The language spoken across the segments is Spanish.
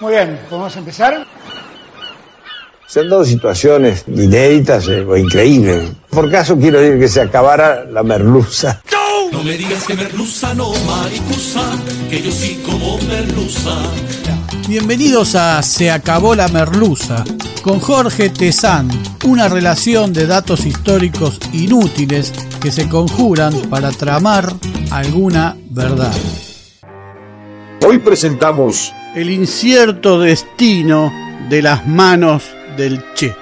Muy bien, ¿podemos empezar? Se han dado situaciones inéditas eh, o increíbles. Por caso quiero decir que se acabara la merluza. No me digas que merluza no, maricusa, que yo sí como merluza. Bienvenidos a Se acabó la merluza, con Jorge Tezán, una relación de datos históricos inútiles que se conjuran para tramar alguna verdad. Hoy presentamos El incierto destino de las manos del Che.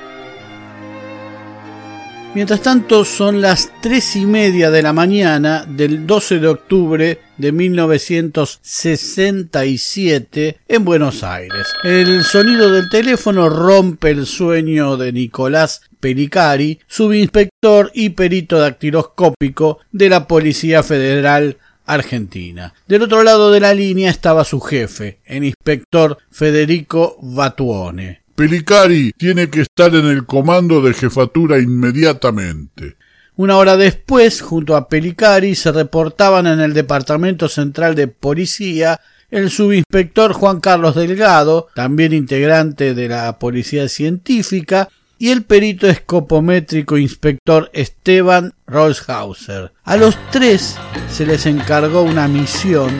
Mientras tanto, son las tres y media de la mañana del 12 de octubre de 1967 en Buenos Aires. El sonido del teléfono rompe el sueño de Nicolás Pelicari, subinspector y perito dactiloscópico de la Policía Federal Argentina. Del otro lado de la línea estaba su jefe, el inspector Federico Batuone. Pelicari tiene que estar en el comando de jefatura inmediatamente. Una hora después, junto a Pelicari, se reportaban en el Departamento Central de Policía el subinspector Juan Carlos Delgado, también integrante de la Policía Científica, y el perito escopométrico inspector Esteban Rolshauser. A los tres se les encargó una misión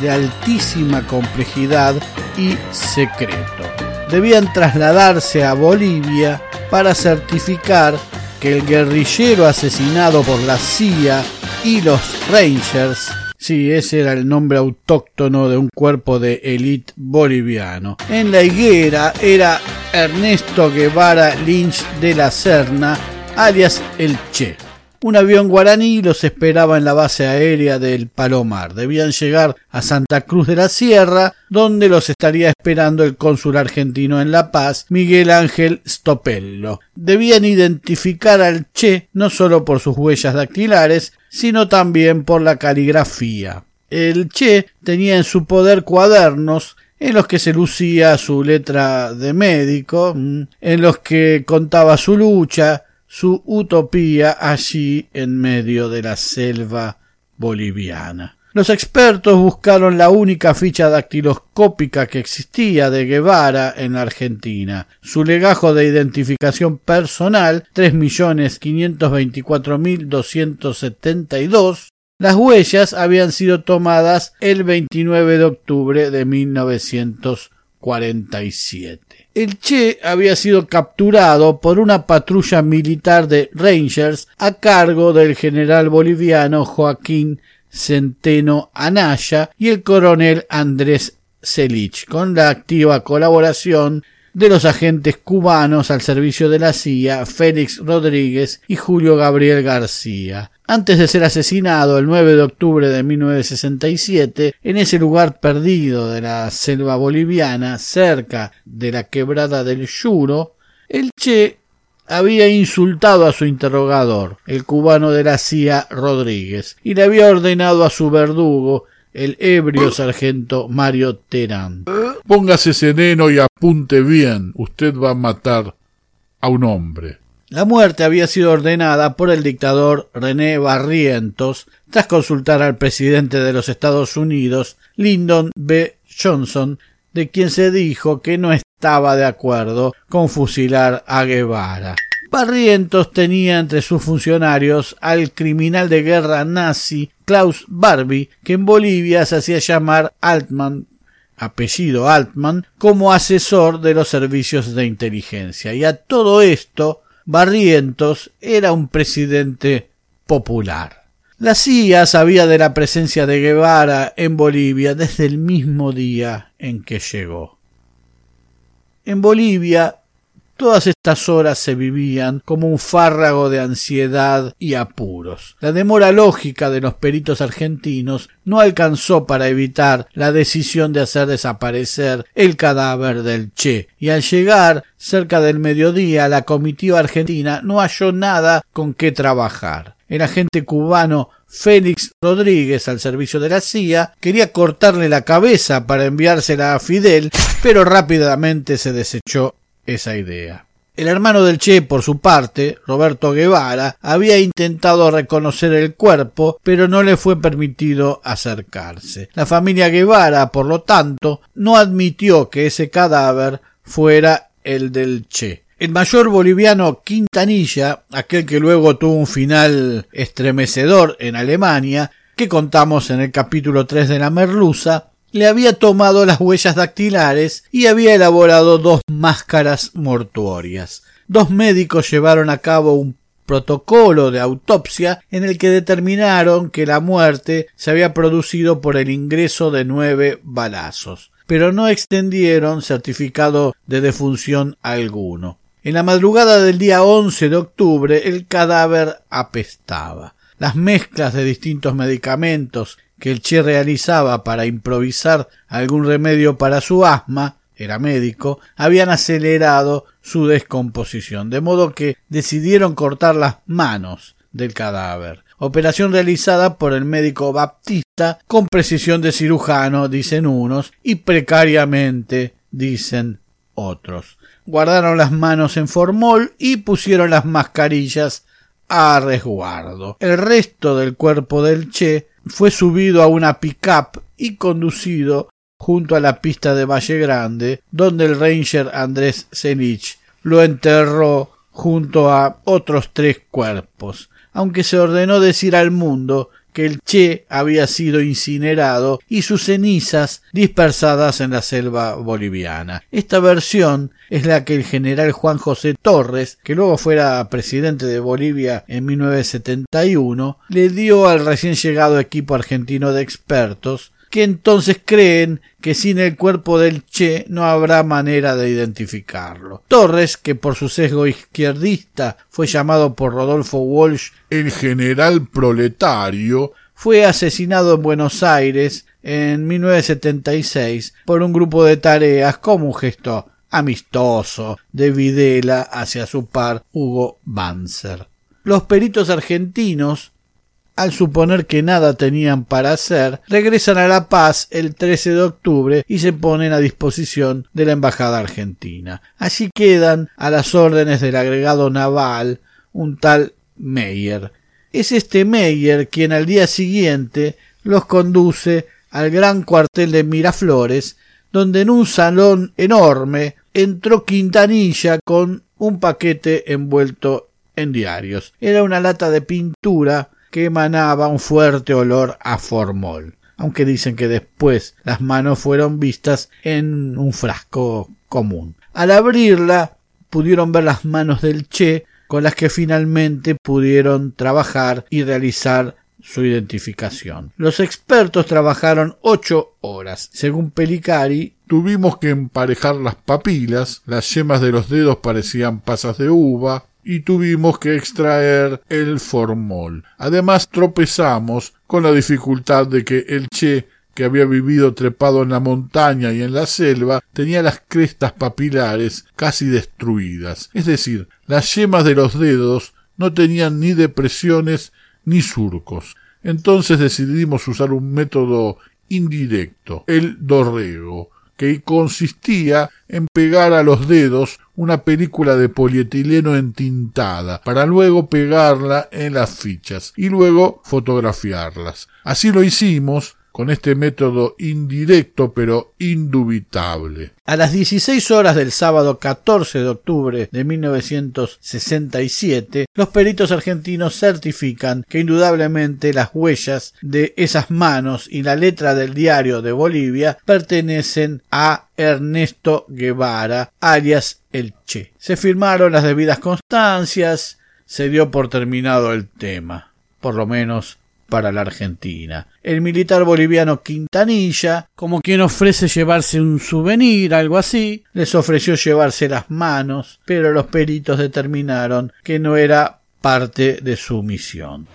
de altísima complejidad y secreto. Debían trasladarse a Bolivia para certificar que el guerrillero asesinado por la CIA y los Rangers Sí, ese era el nombre autóctono de un cuerpo de élite boliviano. En la higuera era Ernesto Guevara Lynch de la Serna, alias el Che. Un avión guaraní los esperaba en la base aérea del Palomar. Debían llegar a Santa Cruz de la Sierra, donde los estaría esperando el cónsul argentino en La Paz, Miguel Ángel Stopello. Debían identificar al Che no solo por sus huellas dactilares, sino también por la caligrafía. El Che tenía en su poder cuadernos en los que se lucía su letra de médico, mm, en los que contaba su lucha, su utopía allí en medio de la selva boliviana. Los expertos buscaron la única ficha dactiloscópica que existía de Guevara en la Argentina. Su legajo de identificación personal, 3.524.272. Las huellas habían sido tomadas el 29 de octubre de 1947. El Che había sido capturado por una patrulla militar de Rangers a cargo del general boliviano Joaquín Centeno Anaya y el coronel Andrés Celich, con la activa colaboración de los agentes cubanos al servicio de la CIA, Félix Rodríguez y Julio Gabriel García. Antes de ser asesinado el 9 de octubre de 1967, en ese lugar perdido de la selva boliviana, cerca de la quebrada del Yuro, el Che había insultado a su interrogador, el cubano de la CIA Rodríguez, y le había ordenado a su verdugo el ebrio sargento Mario Terán. Póngase sereno y apunte bien. Usted va a matar a un hombre. La muerte había sido ordenada por el dictador René Barrientos tras consultar al presidente de los Estados Unidos, Lyndon B. Johnson, de quien se dijo que no estaba de acuerdo con fusilar a Guevara. Barrientos tenía entre sus funcionarios al criminal de guerra nazi Klaus Barbie, que en Bolivia se hacía llamar Altman, apellido Altman, como asesor de los servicios de inteligencia. Y a todo esto, Barrientos era un presidente popular. La CIA sabía de la presencia de Guevara en Bolivia desde el mismo día en que llegó. En Bolivia Todas estas horas se vivían como un fárrago de ansiedad y apuros. La demora lógica de los peritos argentinos no alcanzó para evitar la decisión de hacer desaparecer el cadáver del Che, y al llegar cerca del mediodía la comitiva argentina no halló nada con qué trabajar. El agente cubano Félix Rodríguez al servicio de la CIA quería cortarle la cabeza para enviársela a Fidel, pero rápidamente se desechó esa idea. El hermano del Che, por su parte, Roberto Guevara, había intentado reconocer el cuerpo, pero no le fue permitido acercarse. La familia Guevara, por lo tanto, no admitió que ese cadáver fuera el del Che. El mayor boliviano Quintanilla, aquel que luego tuvo un final estremecedor en Alemania, que contamos en el capítulo 3 de la Merluza, le había tomado las huellas dactilares y había elaborado dos máscaras mortuorias. Dos médicos llevaron a cabo un protocolo de autopsia en el que determinaron que la muerte se había producido por el ingreso de nueve balazos, pero no extendieron certificado de defunción alguno. En la madrugada del día 11 de octubre el cadáver apestaba. Las mezclas de distintos medicamentos que el Che realizaba para improvisar algún remedio para su asma, era médico, habían acelerado su descomposición, de modo que decidieron cortar las manos del cadáver. Operación realizada por el médico Baptista con precisión de cirujano, dicen unos, y precariamente, dicen otros. Guardaron las manos en formol y pusieron las mascarillas a resguardo. El resto del cuerpo del Che fue subido a una pick-up y conducido junto a la pista de Valle Grande, donde el ranger Andrés Selich lo enterró junto a otros tres cuerpos, aunque se ordenó decir al mundo que el Che había sido incinerado y sus cenizas dispersadas en la selva boliviana. Esta versión es la que el general Juan José Torres, que luego fuera presidente de Bolivia en 1971, le dio al recién llegado equipo argentino de expertos que entonces creen que sin el cuerpo del Che no habrá manera de identificarlo. Torres, que por su sesgo izquierdista fue llamado por Rodolfo Walsh el general proletario, fue asesinado en Buenos Aires en 1976 por un grupo de tareas como un gesto amistoso de Videla hacia su par Hugo Banzer. Los peritos argentinos al suponer que nada tenían para hacer, regresan a La Paz el 13 de octubre y se ponen a disposición de la Embajada Argentina. Allí quedan a las órdenes del agregado naval un tal Meyer. Es este Meyer quien al día siguiente los conduce al gran cuartel de Miraflores, donde en un salón enorme entró Quintanilla con un paquete envuelto en diarios. Era una lata de pintura que emanaba un fuerte olor a formol, aunque dicen que después las manos fueron vistas en un frasco común. Al abrirla pudieron ver las manos del Che con las que finalmente pudieron trabajar y realizar su identificación. Los expertos trabajaron ocho horas. Según Pelicari, tuvimos que emparejar las papilas, las yemas de los dedos parecían pasas de uva, y tuvimos que extraer el formol. Además tropezamos con la dificultad de que el Che que había vivido trepado en la montaña y en la selva, tenía las crestas papilares casi destruidas, es decir, las yemas de los dedos no tenían ni depresiones ni surcos. Entonces decidimos usar un método indirecto, el dorrego, que consistía en pegar a los dedos una película de polietileno entintada para luego pegarla en las fichas y luego fotografiarlas. Así lo hicimos con este método indirecto pero indubitable. A las 16 horas del sábado 14 de octubre de 1967, los peritos argentinos certifican que indudablemente las huellas de esas manos y la letra del diario de Bolivia pertenecen a Ernesto Guevara, alias El Che. Se firmaron las debidas constancias, se dio por terminado el tema, por lo menos para la Argentina. El militar boliviano Quintanilla, como quien ofrece llevarse un souvenir, algo así, les ofreció llevarse las manos, pero los peritos determinaron que no era parte de su misión.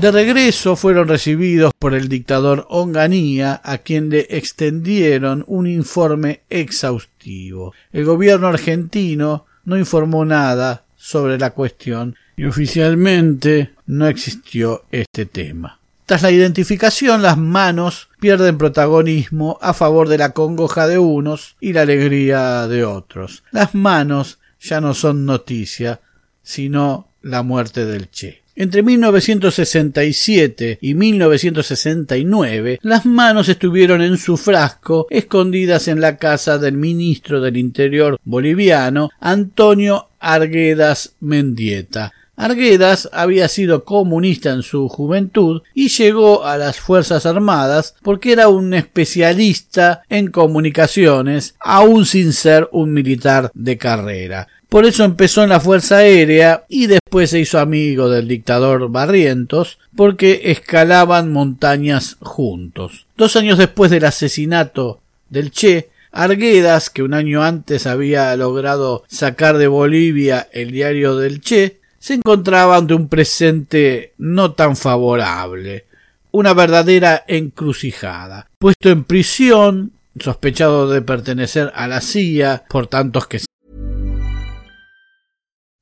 De regreso fueron recibidos por el dictador Onganía, a quien le extendieron un informe exhaustivo. El gobierno argentino no informó nada sobre la cuestión y oficialmente no existió este tema. Tras la identificación, las manos pierden protagonismo a favor de la congoja de unos y la alegría de otros. Las manos ya no son noticia, sino la muerte del Che. Entre 1967 y 1969, las manos estuvieron en su frasco escondidas en la casa del ministro del Interior boliviano, Antonio Arguedas Mendieta. Arguedas había sido comunista en su juventud y llegó a las Fuerzas Armadas porque era un especialista en comunicaciones, aun sin ser un militar de carrera. Por eso empezó en la Fuerza Aérea y después se hizo amigo del dictador Barrientos porque escalaban montañas juntos. Dos años después del asesinato del Che, Arguedas, que un año antes había logrado sacar de Bolivia el diario del Che, se encontraba ante un presente no tan favorable, una verdadera encrucijada. Puesto en prisión, sospechado de pertenecer a la CIA por tantos que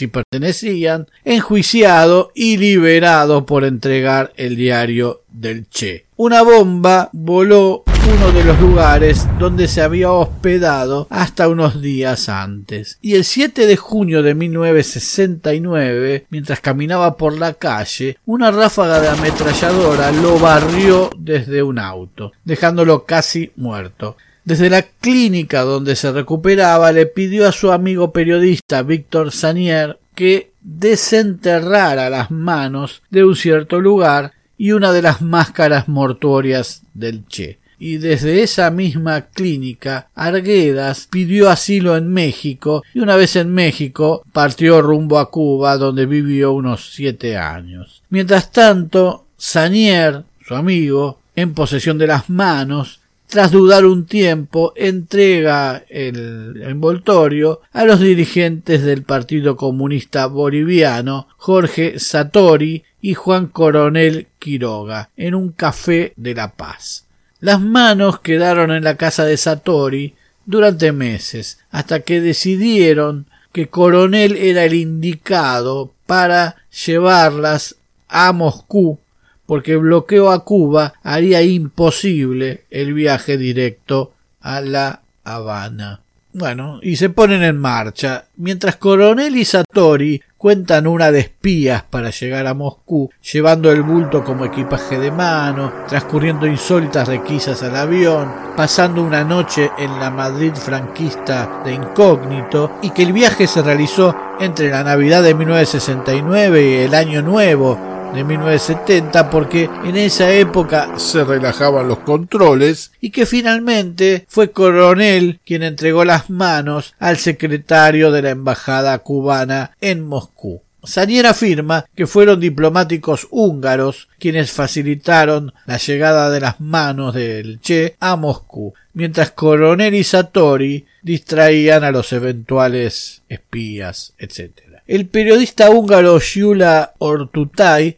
Si pertenecían, enjuiciado y liberado por entregar el diario del Che. Una bomba voló uno de los lugares donde se había hospedado hasta unos días antes. Y el 7 de junio de 1969, mientras caminaba por la calle, una ráfaga de ametralladora lo barrió desde un auto, dejándolo casi muerto. Desde la clínica donde se recuperaba le pidió a su amigo periodista Víctor Sanier que desenterrara las manos de un cierto lugar y una de las máscaras mortuorias del Che. Y desde esa misma clínica, Arguedas pidió asilo en México y una vez en México partió rumbo a Cuba donde vivió unos siete años. Mientras tanto, Sanier, su amigo, en posesión de las manos, tras dudar un tiempo, entrega el envoltorio a los dirigentes del Partido Comunista Boliviano, Jorge Satori y Juan Coronel Quiroga, en un café de La Paz. Las manos quedaron en la casa de Satori durante meses, hasta que decidieron que Coronel era el indicado para llevarlas a Moscú porque el bloqueo a Cuba haría imposible el viaje directo a La Habana. Bueno, y se ponen en marcha, mientras Coronel y Satori cuentan una de espías para llegar a Moscú, llevando el bulto como equipaje de mano, transcurriendo insólitas requisas al avión, pasando una noche en la Madrid franquista de incógnito, y que el viaje se realizó entre la Navidad de 1969 y el Año Nuevo, de 1970 porque en esa época se relajaban los controles y que finalmente fue Coronel quien entregó las manos al secretario de la embajada cubana en Moscú. Sanier afirma que fueron diplomáticos húngaros quienes facilitaron la llegada de las manos del Che a Moscú, mientras Coronel y Satori distraían a los eventuales espías, etc. El periodista húngaro Shula Ortutay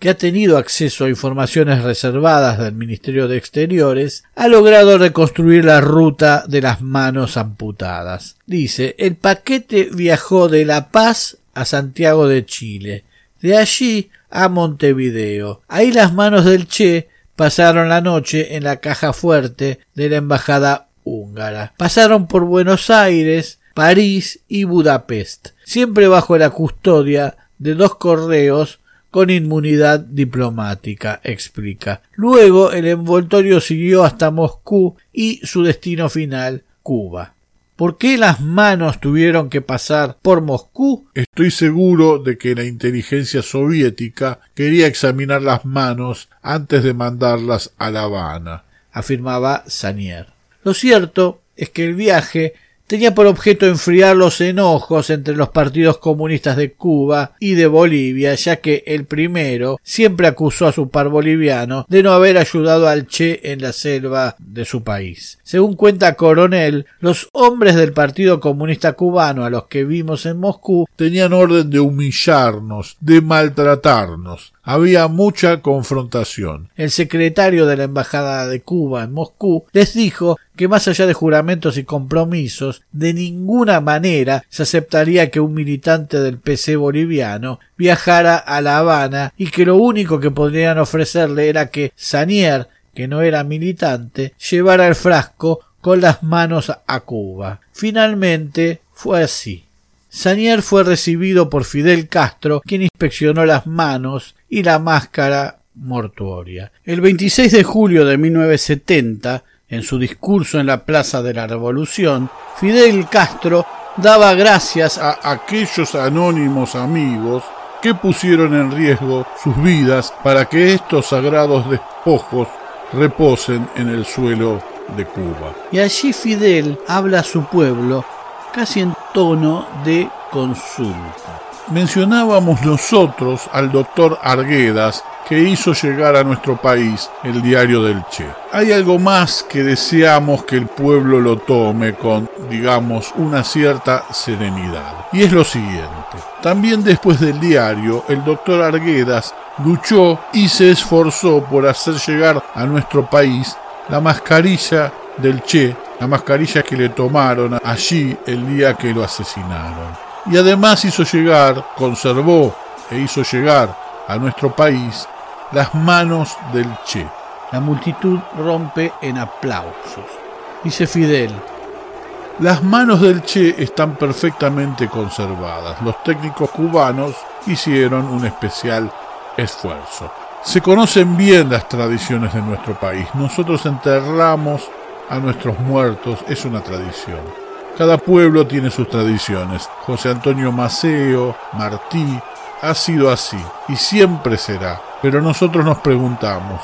que ha tenido acceso a informaciones reservadas del Ministerio de Exteriores, ha logrado reconstruir la ruta de las manos amputadas. Dice, el paquete viajó de La Paz a Santiago de Chile, de allí a Montevideo. Ahí las manos del Che pasaron la noche en la caja fuerte de la embajada húngara. Pasaron por Buenos Aires, París y Budapest, siempre bajo la custodia de dos correos con inmunidad diplomática, explica. Luego el envoltorio siguió hasta Moscú y su destino final, Cuba. ¿Por qué las manos tuvieron que pasar por Moscú? Estoy seguro de que la inteligencia soviética quería examinar las manos antes de mandarlas a La Habana, afirmaba Sanier. Lo cierto es que el viaje tenía por objeto enfriar los enojos entre los partidos comunistas de Cuba y de Bolivia, ya que el primero siempre acusó a su par boliviano de no haber ayudado al Che en la selva de su país. Según cuenta Coronel, los hombres del Partido Comunista Cubano a los que vimos en Moscú tenían orden de humillarnos, de maltratarnos. Había mucha confrontación. El secretario de la Embajada de Cuba en Moscú les dijo que más allá de juramentos y compromisos, de ninguna manera se aceptaría que un militante del PC boliviano viajara a La Habana y que lo único que podrían ofrecerle era que Sanier, que no era militante, llevara el frasco con las manos a Cuba. Finalmente fue así. Sanier fue recibido por Fidel Castro, quien inspeccionó las manos y la máscara mortuoria. El 26 de julio de 1970, en su discurso en la Plaza de la Revolución, Fidel Castro daba gracias a aquellos anónimos amigos que pusieron en riesgo sus vidas para que estos sagrados despojos reposen en el suelo de Cuba. Y allí Fidel habla a su pueblo casi en tono de consulta. Mencionábamos nosotros al doctor Arguedas que hizo llegar a nuestro país el diario del Che. Hay algo más que deseamos que el pueblo lo tome con, digamos, una cierta serenidad. Y es lo siguiente. También después del diario, el doctor Arguedas luchó y se esforzó por hacer llegar a nuestro país la mascarilla del Che, la mascarilla que le tomaron allí el día que lo asesinaron. Y además hizo llegar, conservó e hizo llegar a nuestro país las manos del Che. La multitud rompe en aplausos. Dice Fidel. Las manos del Che están perfectamente conservadas. Los técnicos cubanos hicieron un especial esfuerzo. Se conocen bien las tradiciones de nuestro país. Nosotros enterramos a nuestros muertos, es una tradición. Cada pueblo tiene sus tradiciones. José Antonio Maceo, Martí, ha sido así y siempre será. Pero nosotros nos preguntamos,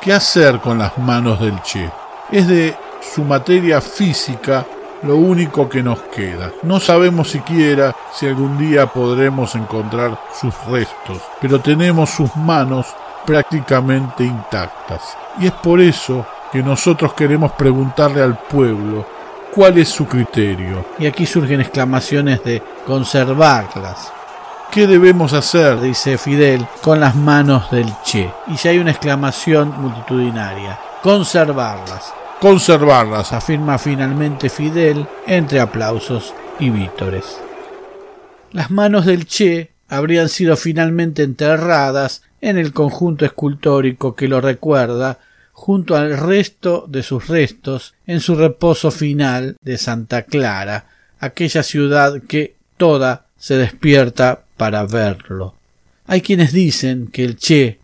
¿qué hacer con las manos del Che? Es de su materia física lo único que nos queda. No sabemos siquiera si algún día podremos encontrar sus restos, pero tenemos sus manos prácticamente intactas. Y es por eso que nosotros queremos preguntarle al pueblo cuál es su criterio. Y aquí surgen exclamaciones de conservarlas. ¿Qué debemos hacer? dice Fidel con las manos del Che. Y ya hay una exclamación multitudinaria. Conservarlas. Conservarlas, afirma finalmente Fidel entre aplausos y vítores. Las manos del Che habrían sido finalmente enterradas en el conjunto escultórico que lo recuerda junto al resto de sus restos en su reposo final de Santa Clara, aquella ciudad que toda se despierta para verlo. Hay quienes dicen que el Che,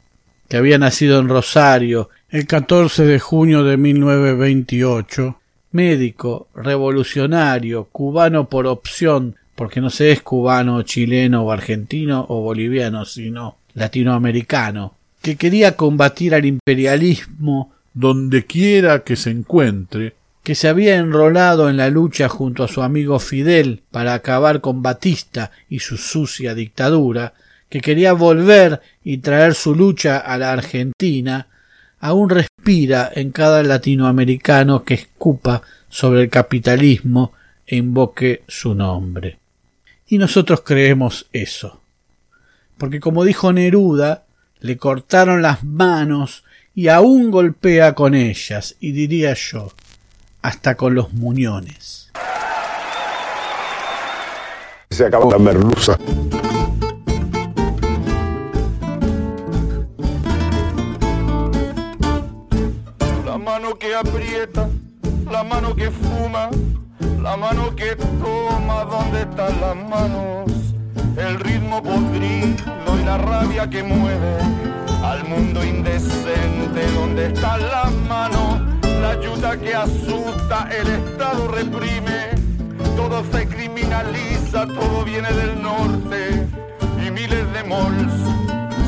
que había nacido en Rosario el 14 de junio de 1928, médico, revolucionario, cubano por opción, porque no se es cubano, chileno o argentino o boliviano, sino latinoamericano, que quería combatir al imperialismo donde quiera que se encuentre, que se había enrolado en la lucha junto a su amigo Fidel para acabar con Batista y su sucia dictadura, que quería volver y traer su lucha a la Argentina, aún respira en cada latinoamericano que escupa sobre el capitalismo e invoque su nombre. Y nosotros creemos eso. Porque como dijo Neruda, le cortaron las manos y aún golpea con ellas, y diría yo, hasta con los muñones. Se acabó la merluza. La mano que aprieta, la mano que fuma, la mano que toma, ¿dónde están las manos? El ritmo podrido y la rabia que mueve al mundo indecente, ¿dónde están las manos? La ayuda que asusta, el Estado reprime, todo se criminaliza, todo viene del norte y miles de mols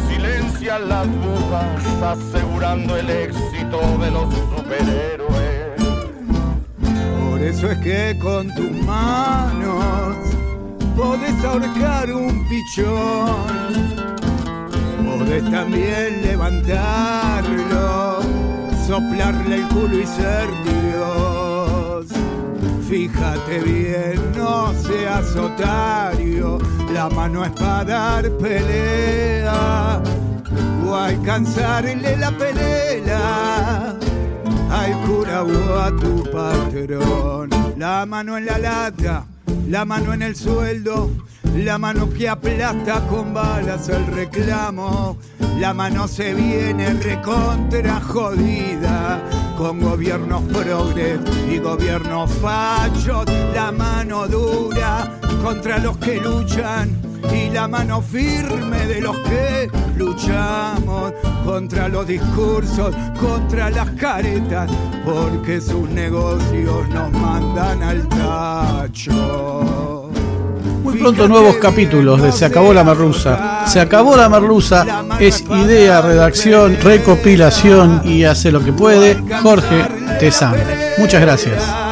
silencian las dudas, asegurando el éxito de los superhéroes. Por eso es que con tus manos podés ahorcar un pichón, podés también levantarlo, soplarle el culo y ser Dios. Fíjate bien, no seas otario, la mano es para dar pelea o alcanzarle la pelea al cura o a tu patrón. La mano en la lata, la mano en el sueldo, la mano que aplasta con balas el reclamo, la mano se viene recontra jodida con gobiernos progres y gobiernos fachos, la mano dura contra los que luchan y la mano firme de los que luchamos contra los discursos, contra las caretas, porque sus negocios nos mandan al tacho. Muy pronto nuevos capítulos de Se acabó la merluza. Se acabó la merluza es idea, redacción, recopilación y hace lo que puede Jorge Tezán. Muchas gracias.